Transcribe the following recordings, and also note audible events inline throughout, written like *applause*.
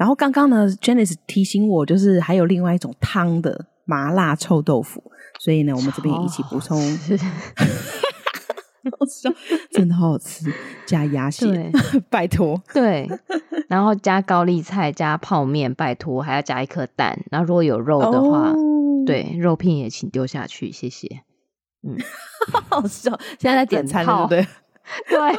然后刚刚呢，Janice 提醒我，就是还有另外一种汤的麻辣臭豆腐，所以呢，我们这边一起补充。真的好好吃，加鸭血，*laughs* 拜托。对，然后加高丽菜，加泡面，拜托，还要加一颗蛋。然后如果有肉的话，哦、对，肉片也请丢下去，谢谢。嗯，*laughs* 好笑，现在在点餐了，对不对？对。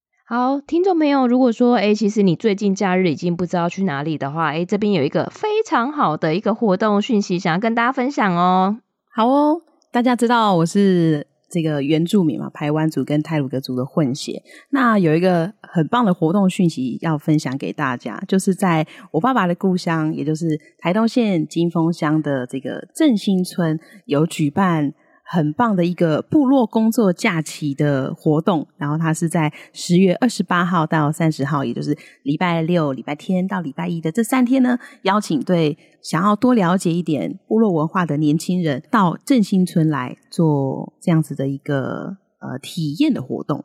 好，听众朋友，如果说诶，其实你最近假日已经不知道去哪里的话，诶，这边有一个非常好的一个活动讯息，想要跟大家分享哦。好哦，大家知道我是。这个原住民嘛，台湾族跟泰鲁格族的混血。那有一个很棒的活动讯息要分享给大家，就是在我爸爸的故乡，也就是台东县金峰乡的这个正兴村，有举办。很棒的一个部落工作假期的活动，然后它是在十月二十八号到三十号，也就是礼拜六、礼拜天到礼拜一的这三天呢，邀请对想要多了解一点部落文化的年轻人到振兴村来做这样子的一个呃体验的活动。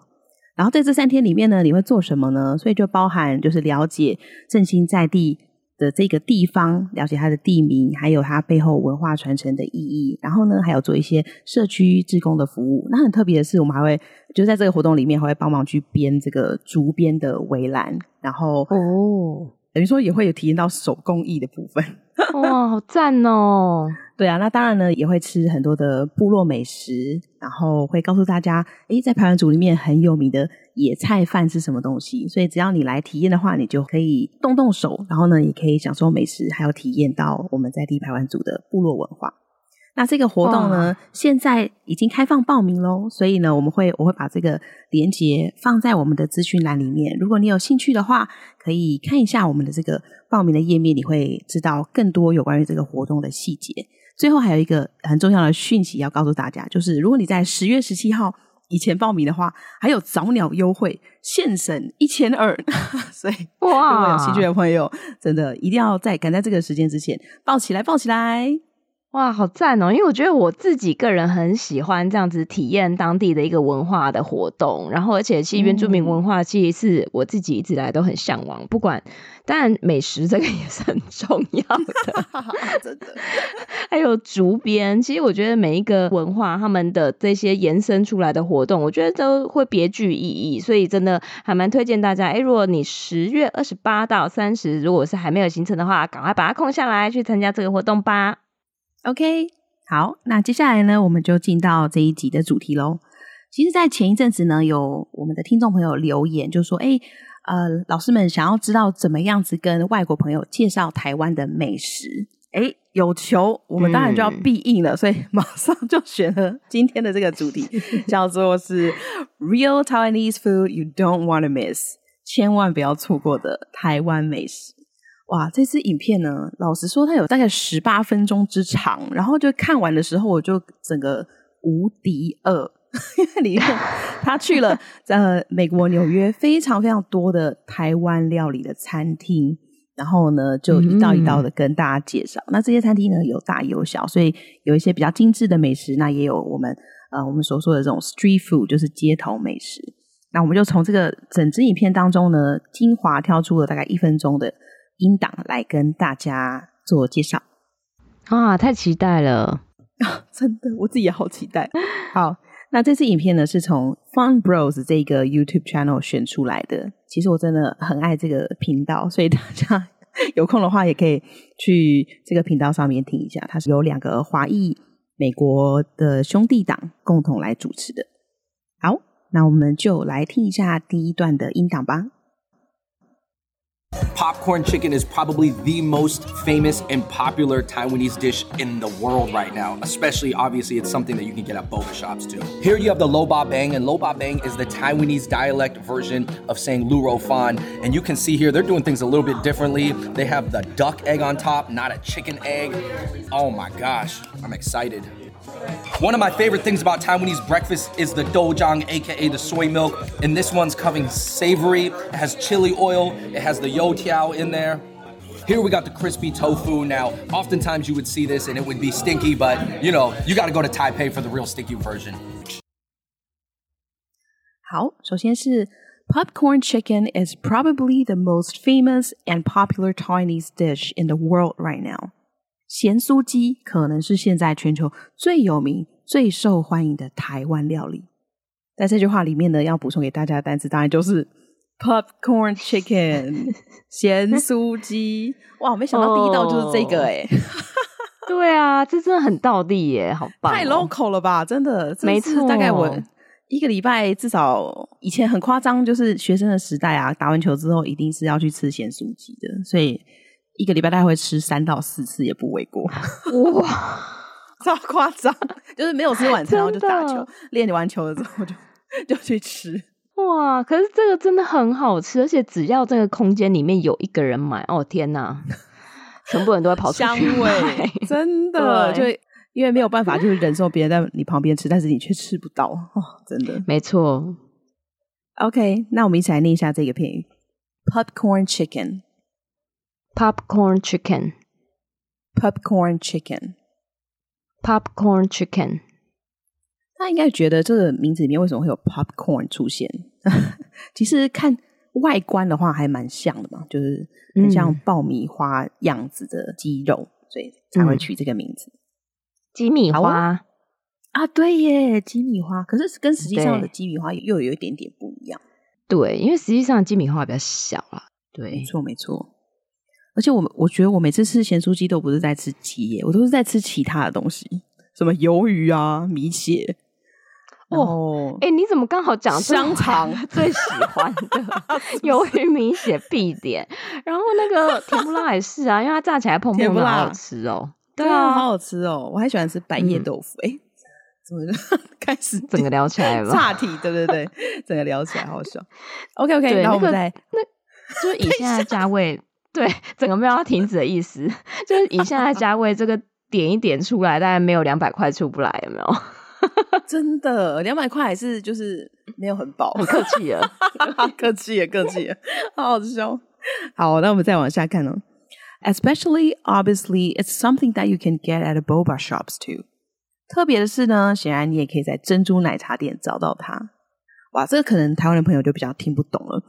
然后在这三天里面呢，你会做什么呢？所以就包含就是了解振兴在地。的这个地方，了解它的地名，还有它背后文化传承的意义。然后呢，还有做一些社区志工的服务。那很特别的是，我们还会就在这个活动里面，还会帮忙去编这个竹编的围栏。然后哦，等于说也会有体验到手工艺的部分。*laughs* 哇，好赞哦！对啊，那当然呢，也会吃很多的部落美食，然后会告诉大家，诶，在排湾族里面很有名的野菜饭是什么东西。所以只要你来体验的话，你就可以动动手，然后呢，也可以享受美食，还有体验到我们在地排湾族的部落文化。那这个活动呢，哇现在已经开放报名喽，所以呢，我们会我会把这个链接放在我们的资讯栏里面。如果你有兴趣的话，可以看一下我们的这个报名的页面，你会知道更多有关于这个活动的细节。最后还有一个很重要的讯息要告诉大家，就是如果你在十月十七号以前报名的话，还有早鸟优惠，现省一千二。*laughs* 所以，哇，如果有兴趣的朋友，真的一定要在赶在这个时间之前报起来，报起来。哇，好赞哦！因为我觉得我自己个人很喜欢这样子体验当地的一个文化的活动，然后而且其实原住民文化其实是我自己一直来都很向往。不管当然美食这个也是很重要的，*laughs* 真的。还有竹编，其实我觉得每一个文化他们的这些延伸出来的活动，我觉得都会别具意义，所以真的还蛮推荐大家。哎，如果你十月二十八到三十，如果是还没有行程的话，赶快把它空下来去参加这个活动吧。OK，好，那接下来呢，我们就进到这一集的主题喽。其实，在前一阵子呢，有我们的听众朋友留言，就说：“哎，呃，老师们想要知道怎么样子跟外国朋友介绍台湾的美食。”哎，有求，我们当然就要必应了，嗯、所以马上就选了今天的这个主题，*laughs* 叫做是 “Real Taiwanese Food You Don't Want to Miss”，千万不要错过的台湾美食。哇，这支影片呢，老实说，它有大概十八分钟之长，然后就看完的时候，我就整个无敌饿，*laughs* 因为里面 *laughs* 他去了呃美国纽约非常非常多的台湾料理的餐厅，然后呢就一道一道的跟大家介绍。嗯、那这些餐厅呢有大有小，所以有一些比较精致的美食，那也有我们呃我们所说的这种 street food，就是街头美食。那我们就从这个整支影片当中呢，精华挑出了大概一分钟的。音档来跟大家做介绍啊！太期待了，*laughs* 真的，我自己也好期待。好，那这次影片呢，是从 Fun Bros 这个 YouTube channel 选出来的。其实我真的很爱这个频道，所以大家有空的话也可以去这个频道上面听一下。它是由两个华裔美国的兄弟党共同来主持的。好，那我们就来听一下第一段的音档吧。Popcorn chicken is probably the most famous and popular Taiwanese dish in the world right now. Especially, obviously, it's something that you can get at boba shops too. Here you have the lo ba bang, and lo ba bang is the Taiwanese dialect version of saying lu ro fan. And you can see here, they're doing things a little bit differently. They have the duck egg on top, not a chicken egg. Oh my gosh, I'm excited. One of my favorite things about Taiwanese breakfast is the dojang, aka the soy milk. And this one's coming savory. It has chili oil, it has the youtiao in there. Here we got the crispy tofu. Now, oftentimes you would see this and it would be stinky, but you know, you gotta go to Taipei for the real stinky version. 好，首先是 Popcorn chicken is probably the most famous and popular Chinese dish in the world right now. 咸酥鸡可能是现在全球最有名、最受欢迎的台湾料理。在这句话里面呢，要补充给大家的单词当然就是 popcorn chicken *laughs* 咸酥鸡。哇，我没想到第一道就是这个哎、欸！*laughs* 对啊，这真的很道地耶，好棒、哦！太 local 了吧，真的。每次，大概我一个礼拜至少以前很夸张，就是学生的时代啊，打完球之后一定是要去吃咸酥鸡的，所以。一个礼拜大概会吃三到四次，也不为过。哇，*laughs* 超夸张！就是没有吃晚餐，然后就打球，练完球了之后就就去吃。哇！可是这个真的很好吃，而且只要这个空间里面有一个人买，哦天哪，全部人都会跑出去。香味真的，*laughs* 就因为没有办法，就是忍受别人在你旁边吃，但是你却吃不到。哦，真的，没错。OK，那我们一起来念一下这个片语：Popcorn chicken。Popcorn chicken, popcorn chicken, popcorn chicken。他应该觉得这个名字里面为什么会有 popcorn 出现？*laughs* 其实看外观的话还蛮像的嘛，就是很像爆米花样子的鸡肉，嗯、所以才会取这个名字。鸡米花啊，对耶，鸡米花。可是跟实际上的鸡米花又有一点点不一样。对，因为实际上鸡米花比较小啊。对，没错，没错。而且我我觉得我每次吃咸酥鸡都不是在吃鸡耶，我都是在吃其他的东西，什么鱿鱼啊、米血。哦，哎、欸，你怎么刚好讲香肠 *laughs* 最喜欢的 *laughs* 鱿鱼米血必点？然后那个甜不辣也是啊，因为它炸起来蓬蓬的，好好吃哦。对啊，好好吃哦，我还喜欢吃白叶豆腐。哎、嗯，怎么 *laughs* 开始整个聊起来了？岔题，对对对，整个聊起来好笑。OK OK，然后我们再那，就以现在价位。对，整个没有要停止的意思，*laughs* 就是以现在价位，这个点一点出来，大概没有两百块出不来，有没有？*laughs* 真的，两百块还是就是没有很饱，*laughs* 很客气了，客气也客气，好好笑。好，那我们再往下看哦。Especially, obviously, it's something that you can get at a boba shops too. 特别的是呢，显然你也可以在珍珠奶茶店找到它。哇，这个可能台湾的朋友就比较听不懂了，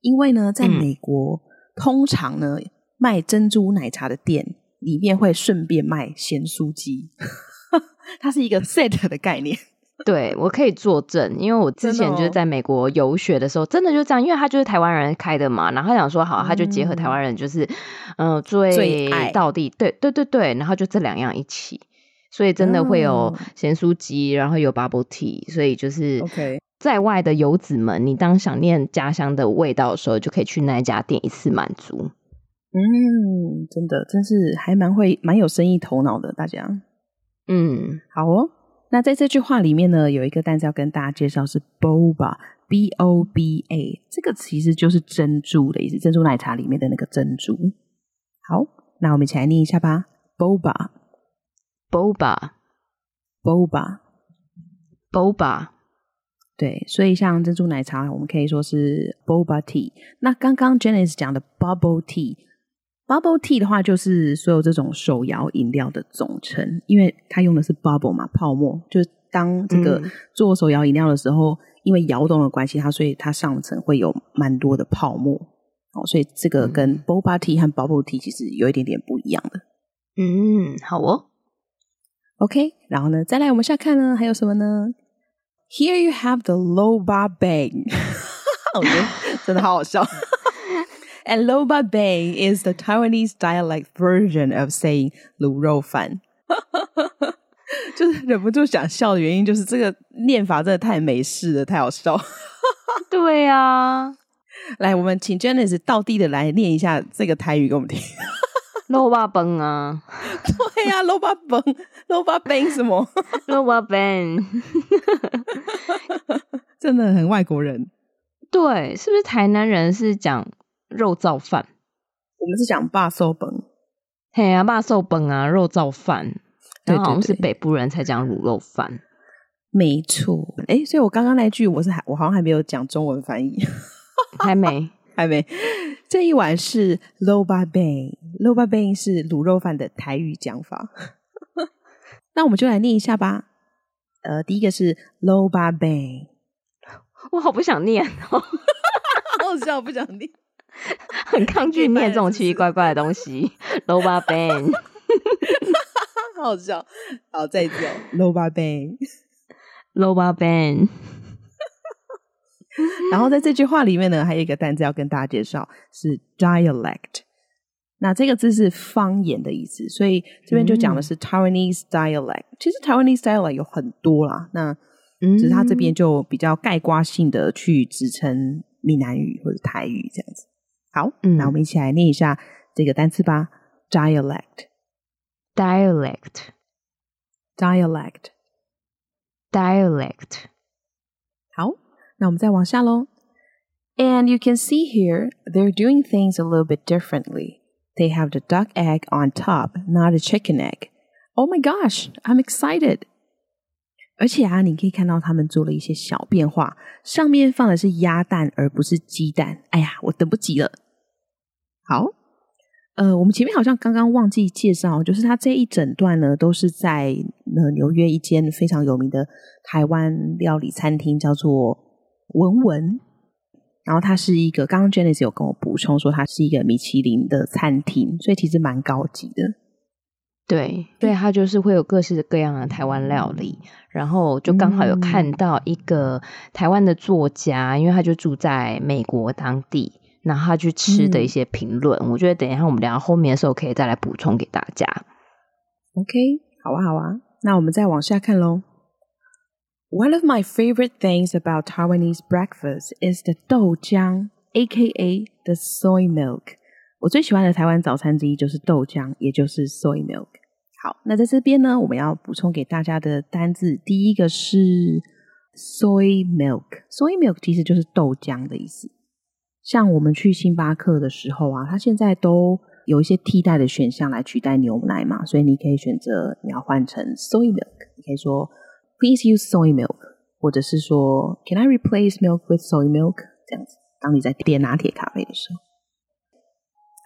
因为呢，在美国。嗯通常呢，卖珍珠奶茶的店里面会顺便卖咸酥鸡，*laughs* 它是一个 set 的概念。对，我可以作证，因为我之前就是在美国游学的时候，真的，就这样，因为他就是台湾人开的嘛，然后他想说好，他就结合台湾人就是嗯、呃、最道地，对对对对，然后就这两样一起，所以真的会有咸酥鸡，然后有 bubble tea，所以就是 OK。在外的游子们，你当想念家乡的味道的时候，就可以去那一家店一次满足。嗯，真的，真是还蛮会、蛮有生意头脑的，大家。嗯，好哦。那在这句话里面呢，有一个单词要跟大家介绍是 boba，b o b a，这个其实就是珍珠的意思，珍珠奶茶里面的那个珍珠。好，那我们一起来念一下吧，boba，boba，boba，boba。对，所以像珍珠奶茶，我们可以说是 boba tea。那刚刚 Janice 讲的 bubble tea，bubble tea 的话，就是所有这种手摇饮料的总称，因为它用的是 bubble 嘛，泡沫。就是当这个做手摇饮料的时候，嗯、因为摇动的关系，它所以它上层会有蛮多的泡沫。哦，所以这个跟 boba tea 和 bubble tea 其实有一点点不一样的。嗯，好哦。OK，然后呢，再来我们下看呢，还有什么呢？Here you have the loba bang，我觉得真的好好笑。And loba bang is the Taiwanese dialect version of saying 卤肉饭。就是忍不住想笑的原因，就是这个念法真的太美式了，太好笑。对啊，来，我们请 Janice 倒地的来念一下这个台语给我们听。肉霸崩啊，对呀、啊，肉霸崩 *laughs* 肉饭什么？*laughs* 肉霸崩，*laughs* 真的很外国人。对，是不是台南人是讲肉燥饭？我们是讲霸寿崩。嘿啊，霸寿崩啊，肉燥饭。对，好像是北部人才讲卤肉饭。没错。哎，所以我刚刚那句我是还我好像还没有讲中文翻译，还没还没。这一碗是 Loba Bang，Loba Bang 是卤肉饭的台语讲法。*laughs* 那我们就来念一下吧。呃，第一个是 Loba Bang，我好不想念哦，*laughs* 好笑，不想念，*laughs* 很抗拒念这种奇奇怪怪的东西。Loba Bang，好好笑。好，再一次哦，Loba Bang，Loba Bang。然后在这句话里面呢，还有一个单词要跟大家介绍，是 dialect。那这个字是方言的意思，所以这边就讲的是 Taiwanese dialect。嗯、其实 Taiwanese dialect 有很多啦，那只是他这边就比较概括性的去指称闽南语或者台语这样子。好，嗯、那我们一起来念一下这个单词吧：dialect，dialect，dialect，dialect。好。那我们再往下喽。And you can see here, they're doing things a little bit differently. They have the duck egg on top, not a chicken egg. Oh my gosh, I'm excited! 而且啊，你可以看到他们做了一些小变化，上面放的是鸭蛋，而不是鸡蛋。哎呀，我等不及了。好，呃，我们前面好像刚刚忘记介绍，就是它这一整段呢，都是在呃纽约一间非常有名的台湾料理餐厅，叫做。文文，然后它是一个，刚刚 Janice 有跟我补充说，它是一个米其林的餐厅，所以其实蛮高级的。对，对，它就是会有各式各样的台湾料理，然后就刚好有看到一个台湾的作家，嗯、因为他就住在美国当地，然后他去吃的一些评论，嗯、我觉得等一下我们聊后面的时候可以再来补充给大家。OK，好啊，好啊，那我们再往下看喽。One of my favorite things about Taiwanese breakfast is the 豆浆，A.K.A. the soy milk。我最喜欢的台湾早餐之一就是豆浆，也就是 soy milk。好，那在这边呢，我们要补充给大家的单字，第一个是 soy milk。soy milk 其实就是豆浆的意思。像我们去星巴克的时候啊，它现在都有一些替代的选项来取代牛奶嘛，所以你可以选择你要换成 soy milk，你可以说。Please use soy milk，或者是说，Can I replace milk with soy milk？这样子，当你在点拿铁咖啡的时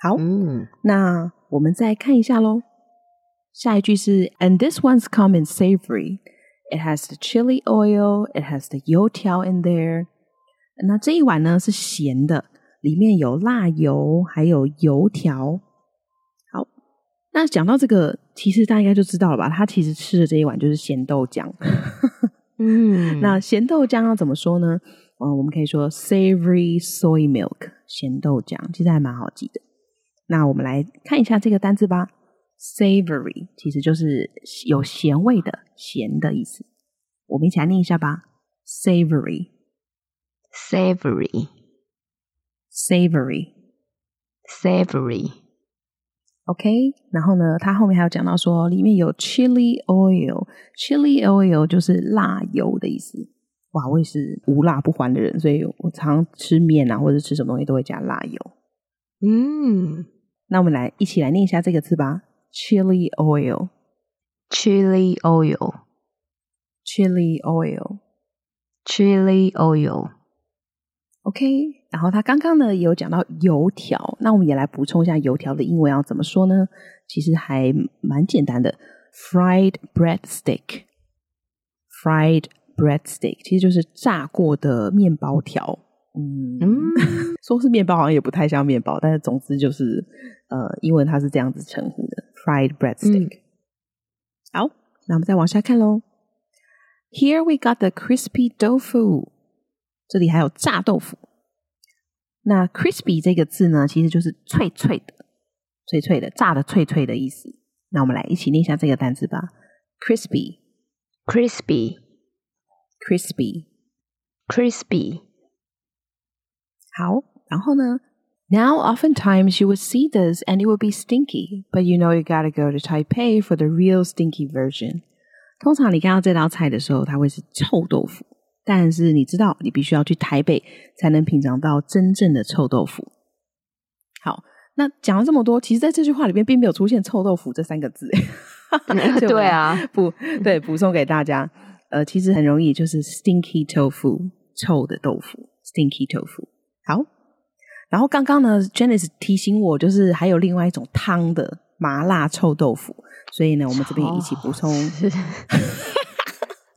候，好，嗯，那我们再看一下喽。下一句是，And this one's common savory. It has the chili oil. It has the 油条 in there。那这一碗呢是咸的，里面有辣油，还有油条。那讲到这个， 其实大家应该就知道了吧？他其实吃的这一碗就是咸豆浆。嗯，*laughs* 那咸豆浆要怎么说呢？嗯，我们可以说 savory soy milk，咸豆浆，其实还蛮好记的。那我们来看一下这个单字吧。savory 其实就是有咸味的，咸的意思。我们一起来念一下吧。savory，savory，savory。OK，然后呢，它后面还有讲到说，里面有 chili oil，chili oil 就是辣油的意思。哇，我也是无辣不欢的人，所以我常吃面啊，或者吃什么东西都会加辣油。嗯，那我们来一起来念一下这个字吧。：chili oil，chili oil，chili oil，chili oil。OK，然后他刚刚呢也有讲到油条，那我们也来补充一下油条的英文要怎么说呢？其实还蛮简单的，fried bread stick，fried bread stick 其实就是炸过的面包条。嗯，嗯 *laughs* 说是面包好像也不太像面包，但是总之就是呃，英文它是这样子称呼的，fried bread stick。嗯、好，那我们再往下看喽。Here we got the crispy tofu。这里还有炸豆腐。那 crispy 这个字呢，其实就是脆脆的、脆脆的、炸的脆脆的意思。那我们来一起念一下这个单词吧：crispy，crispy，crispy，crispy。好，然后呢？Now, oftentimes you would see this and it would be stinky, but you know you gotta go to Taipei for the real stinky version. 通常你看到这道菜的时候，它会是臭豆腐。 但是你知道，你必须要去台北才能品尝到真正的臭豆腐。好，那讲了这么多，其实在这句话里面并没有出现“臭豆腐”这三个字。*laughs* *laughs* 对啊，补对补充给大家。呃，其实很容易，就是 stinky tofu，臭的豆腐，stinky tofu。好，然后刚刚呢，Janice 提醒我，就是还有另外一种汤的麻辣臭豆腐，所以呢，我们这边一起补充。*laughs*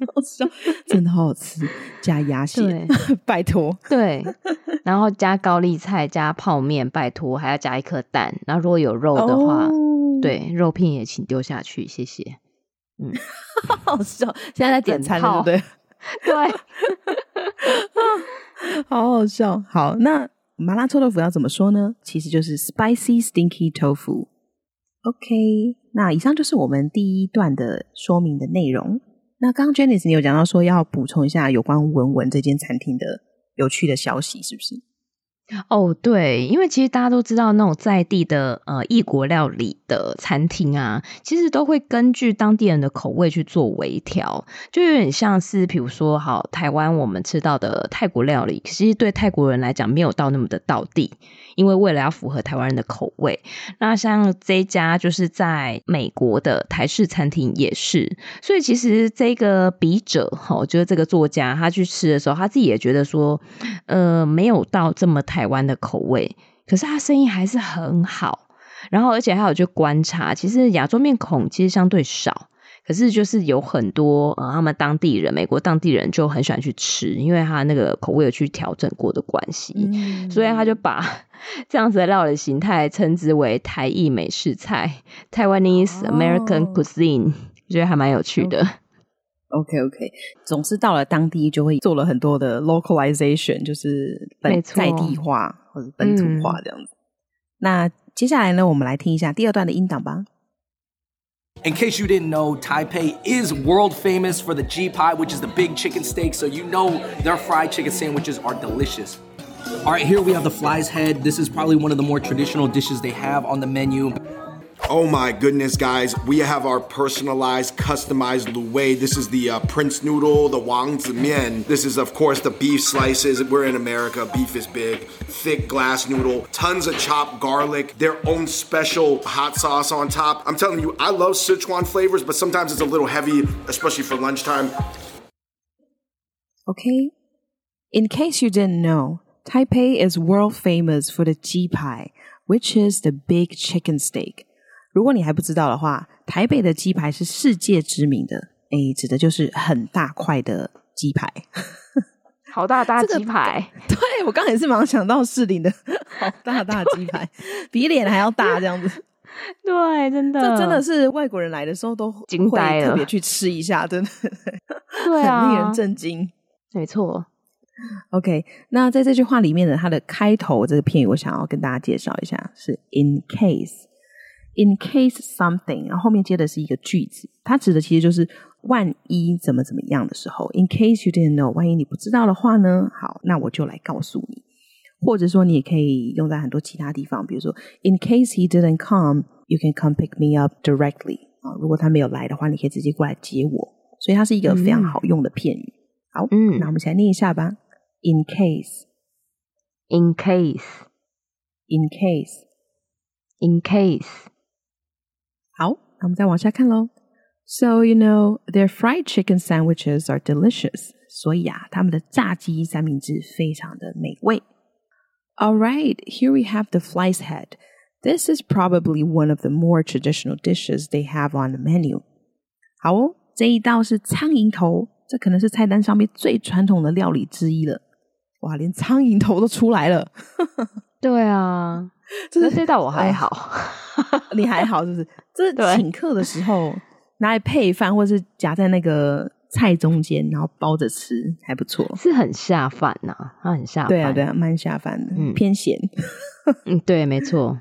好笑，真的好好吃，加鸭血，拜托。对，然后加高丽菜，加泡面，拜托，还要加一颗蛋。然后如果有肉的话，哦、对，肉片也请丢下去，谢谢。嗯，*laughs* 好笑，现在在点餐，对不对？*laughs* 对，*laughs* 好好笑。好，那麻辣臭豆腐要怎么说呢？其实就是 spicy stinky tofu。OK，那以上就是我们第一段的说明的内容。那刚刚 Janice 你有讲到说要补充一下有关文文这间餐厅的有趣的消息，是不是？哦，对，因为其实大家都知道，那种在地的呃异国料理的餐厅啊，其实都会根据当地人的口味去做微调，就有点像是，比如说，好，台湾我们吃到的泰国料理，其实对泰国人来讲没有到那么的道地。因为为了要符合台湾人的口味，那像这家就是在美国的台式餐厅也是，所以其实这个笔者哈，我觉得这个作家他去吃的时候，他自己也觉得说，呃，没有到这么台湾的口味，可是他生意还是很好，然后而且还有去观察，其实亚洲面孔其实相对少。可是就是有很多呃，他们当地人，美国当地人就很喜欢去吃，因为他那个口味有去调整过的关系，嗯、所以他就把 *laughs* 这样子的料理形态称之为台裔美式菜 （Taiwanese American Cuisine），我、哦、觉得还蛮有趣的。OK OK，总是到了当地就会做了很多的 localization，就是本在地化或者本土化这样子。嗯、那接下来呢，我们来听一下第二段的音档吧。In case you didn't know, Taipei is world famous for the G pie, which is the big chicken steak. So you know their fried chicken sandwiches are delicious. All right, here we have the fly's head. This is probably one of the more traditional dishes they have on the menu. Oh my goodness, guys. We have our personalized, customized lu wei. This is the uh, Prince Noodle, the Wang Zi Mian. This is, of course, the beef slices. We're in America, beef is big. Thick glass noodle, tons of chopped garlic, their own special hot sauce on top. I'm telling you, I love Sichuan flavors, but sometimes it's a little heavy, especially for lunchtime. Okay. In case you didn't know, Taipei is world famous for the Ji Pie, which is the big chicken steak. 如果你还不知道的话，台北的鸡排是世界知名的，诶，指的就是很大块的鸡排，好大大鸡排。这个、对，我刚才也是马上想到士林的 *laughs* 好大大鸡排，*laughs* 比脸还要大这样子。对，真的，这真的是外国人来的时候都惊呆了特别去吃一下，真的，对啊，很令人震惊。没错。OK，那在这句话里面呢它的开头这个片语，我想要跟大家介绍一下，是 In case。In case something，然后后面接的是一个句子，它指的其实就是万一怎么怎么样的时候。In case you didn't know，万一你不知道的话呢？好，那我就来告诉你。或者说，你也可以用在很多其他地方，比如说，In case he didn't come，you can come pick me up directly。啊，如果他没有来的话，你可以直接过来接我。所以它是一个非常好用的片语。嗯、好，嗯，那我们一起来念一下吧。In case，In case，In case，In case。好，那我们再往下看喽。So you know their fried chicken sandwiches are delicious。所以啊，他们的炸鸡三明治非常的美味。All right, here we have the fly's head. This is probably one of the more traditional dishes they have on the menu. 好哦，这一道是苍蝇头，这可能是菜单上面最传统的料理之一了。哇，连苍蝇头都出来了。对啊。 *laughs* *laughs* 这这道我还好，*laughs* 你还好是不是？这是请客的时候拿来配饭，或是夹在那个菜中间，然后包着吃，还不错，是很下饭呐、啊，它很下饭，对啊对啊，蛮下饭的，嗯、偏咸，*laughs* 嗯，对，没错。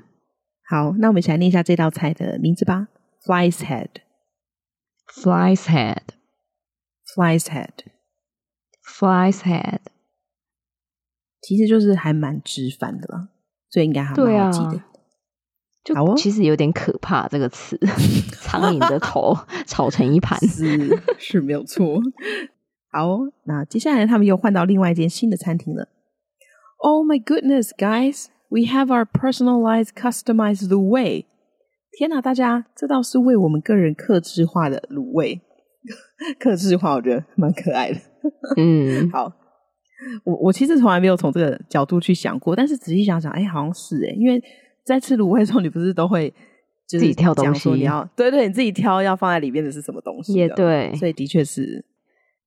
好，那我们一起来念一下这道菜的名字吧。：Fly's head，Fly's head，Fly's head，Fly's head，其实就是还蛮直翻的啦，所以应该还蛮好记的。就其实有点可怕，这个词，*laughs* 苍蝇的头炒成一盘，是是没有错。好，那接下来他们又换到另外一间新的餐厅了。Oh my goodness, guys, we have our personalized, customized 卤味。天哪，大家，这道是为我们个人克制化的卤味。*laughs* 克制化，我觉得蛮可爱的。*laughs* 嗯，好，我我其实从来没有从这个角度去想过，但是仔细想想，哎，好像是哎，因为。在吃卤味的时候，你不是都会自己挑东西？你要对对，你自己挑要放在里面的是什么东西？也对，所以的确是。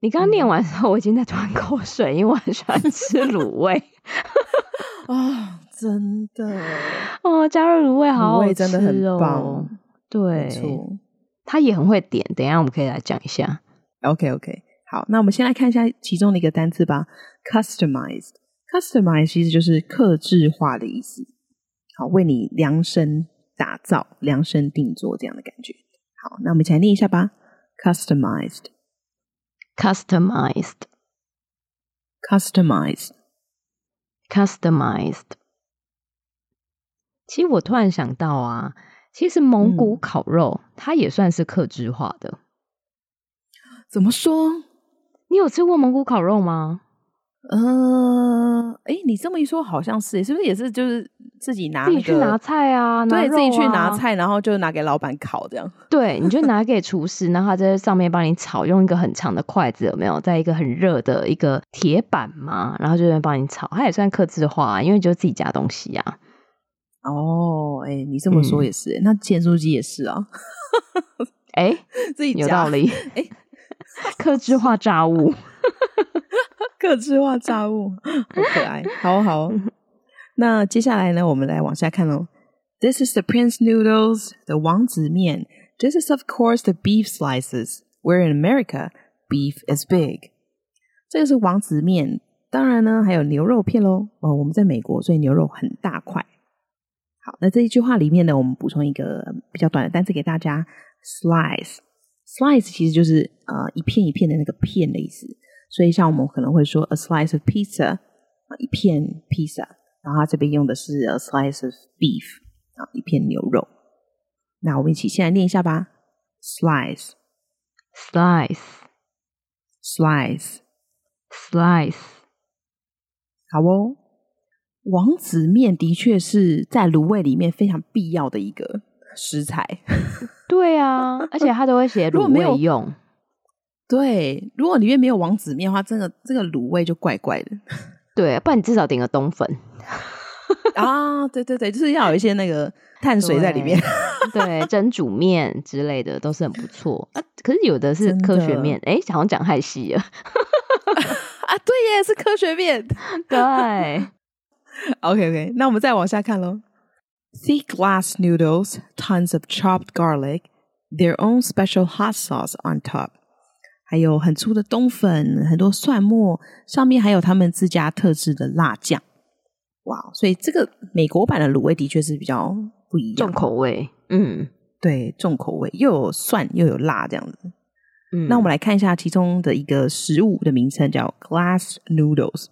你刚刚念完之后，我已经在吞口水，嗯、因为我很喜欢吃卤味。*laughs* 啊、哦，真的哦，加入卤味好好吃哦，真的很棒。对，错他也很会点。等一下我们可以来讲一下。OK OK，好，那我们先来看一下其中的一个单词吧。Customized，Customized 其实就是克制化的意思。好，为你量身打造、量身定做这样的感觉。好，那我们一起来念一下吧。：customized, customized, customized, customized。其实我突然想到啊，其实蒙古烤肉、嗯、它也算是克制化的。怎么说？你有吃过蒙古烤肉吗？呃，哎，你这么一说，好像是，是不是也是就是自己拿、那个、自己去拿菜啊？对，自己去拿菜，然后就拿给老板烤这样。对，你就 *laughs* 拿给厨师，然后他在上面帮你炒，用一个很长的筷子，有没有？在一个很热的一个铁板嘛，然后就在帮你炒，它也算克制化，因为就自己家东西啊。哦，哎，你这么说也是，嗯、那咸酥鸡也是啊。哎，*laughs* 自己有道理。哎，克制化炸物。*laughs* 客制化炸物，*laughs* 好可爱，好好。*laughs* 那接下来呢，我们来往下看喽。This is the Prince Noodles, the 王子面。This is of course the beef slices. Where in America, beef is big。这个是王子面，当然呢还有牛肉片喽。哦，我们在美国，所以牛肉很大块。好，那这一句话里面呢，我们补充一个比较短的单词给大家：slice。slice 其实就是呃一片一片的那个片的意思。所以，像我们可能会说 a slice of pizza 啊，一片披萨，然后它这边用的是 a slice of beef 啊，一片牛肉。那我们一起先来念一下吧：slice，slice，slice，slice。好哦，王子面的确是在卤味里面非常必要的一个食材。*laughs* 对啊，而且他都会写卤味用。对，如果里面没有王子面的话，这个这个卤味就怪怪的。*laughs* 对，不然你至少点个冬粉 *laughs* 啊！对对对，就是要有一些那个碳水在里面。对，对，*laughs* 蒸煮面之类的都是很不错啊。可是有的是科学面，哎的，好像讲太细了啊！对耶，是科学面。对，OK OK，那我们再往下看喽。Thick glass noodles, tons of chopped garlic, their own special hot sauce on top. 还有很粗的冬粉，很多蒜末，上面还有他们自家特制的辣酱。哇，所以这个美国版的卤味的确是比较不一样，重口味。嗯，对，重口味，又有蒜又有辣这样子。嗯，那我们来看一下其中的一个食物的名称，叫 glass noodles。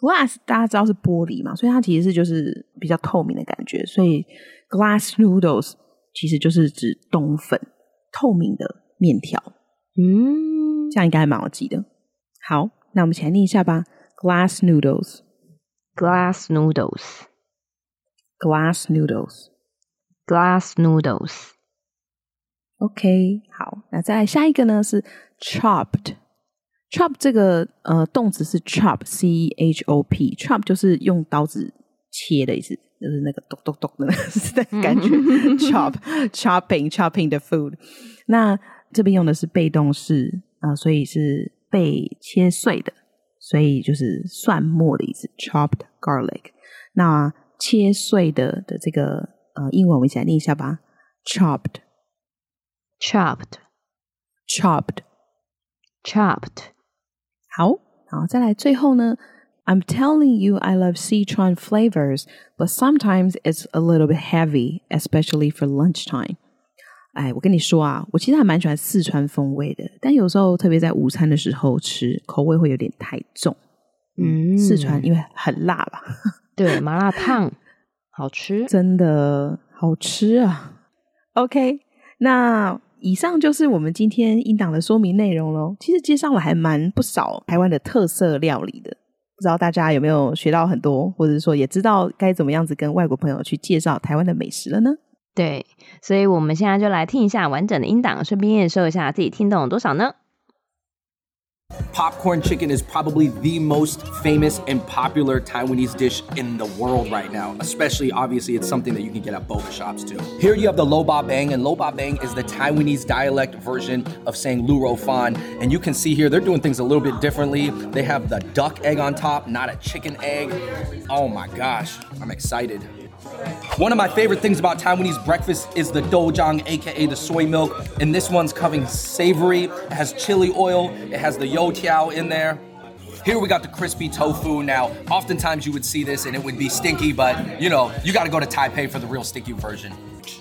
glass 大家知道是玻璃嘛，所以它其实是就是比较透明的感觉，所以 glass noodles 其实就是指冬粉，透明的面条。嗯，这样应该还蛮好记的。好，那我们一起来念一下吧。Glass noodles, glass noodles, glass noodles, glass noodles. OK，好，那再来下一个呢是 chopped。chop 这个呃动词是 chop，c h o p，chop 就是用刀子切的意思，就是那个咚咚咚的那个感觉。chop，chopping，chopping the food。那这边用的是被动式啊、呃，所以是被切碎的，所以就是蒜末的意思，chopped garlic。那切碎的的这个呃英文我们一起来念一下吧，chopped，chopped，chopped，chopped。 chopped。好，好，再来最后呢，I'm telling you I love Sichuan flavors, but sometimes it's a little bit heavy, especially for lunchtime. 哎，我跟你说啊，我其实还蛮喜欢四川风味的，但有时候特别在午餐的时候吃，口味会有点太重。嗯，四川因为很辣吧？*laughs* 对，麻辣烫好吃，真的好吃啊。OK，那以上就是我们今天音档的说明内容喽。其实介绍了还蛮不少台湾的特色料理的，不知道大家有没有学到很多，或者说也知道该怎么样子跟外国朋友去介绍台湾的美食了呢？对，所以我们现在就来听一下完整的音档，顺便验收一下自己听懂了多少呢？Popcorn chicken is probably the most famous and popular Taiwanese dish in the world right now. Especially, obviously, it's something that you can get at boba shops too. Here you have the lo ba bang, and lo ba bang is the Taiwanese dialect version of saying lu rou fan. And you can see here, they're doing things a little bit differently. They have the duck egg on top, not a chicken egg. Oh my gosh, I'm excited. One of my favorite things about Taiwanese breakfast is the dojang, aka the soy milk. And this one's coming savory. It has chili oil, it has the youtiao in there. Here we got the crispy tofu. Now, oftentimes you would see this and it would be stinky, but you know, you gotta go to Taipei for the real stinky version.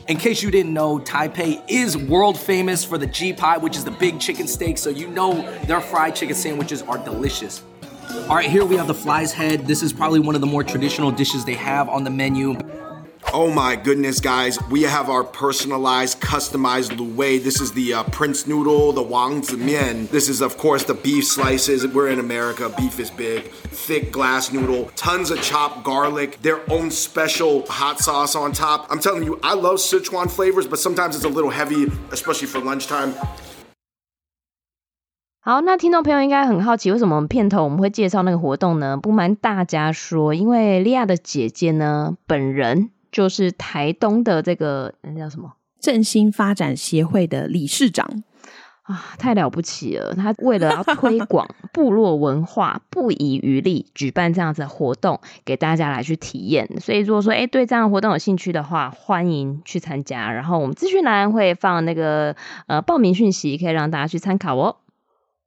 In case you didn't know, Taipei is world famous for the G pie, which is the big chicken steak, so you know their fried chicken sandwiches are delicious. All right, here we have the fly's head. This is probably one of the more traditional dishes they have on the menu. Oh my goodness, guys. We have our personalized, customized lu wei. This is the uh, Prince Noodle, the Wang Zi Mian. This is, of course, the beef slices. We're in America. Beef is big. Thick glass noodle. Tons of chopped garlic. Their own special hot sauce on top. I'm telling you, I love Sichuan flavors, but sometimes it's a little heavy, especially for lunchtime. 好，那听众朋友应该很好奇，为什么我们片头我们会介绍那个活动呢？不瞒大家说，因为利亚的姐姐呢，本人。 就是台东的这个那叫什么振兴发展协会的理事长啊，太了不起了！他为了要推 *laughs* 广部落文化，不遗余力举办这样子的活动，给大家来去体验。所以如果说哎对这样的活动有兴趣的话，欢迎去参加。然后我们资讯栏会放那个呃报名讯息，可以让大家去参考哦。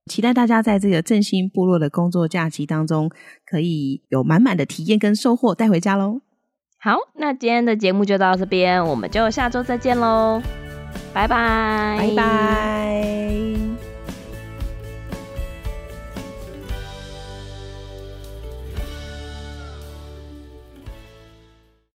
期待大家在这个振兴部落的工作假期当中，可以有满满的体验跟收获带回家喽。好，那今天的节目就到这边，我们就下周再见喽，拜拜，拜拜。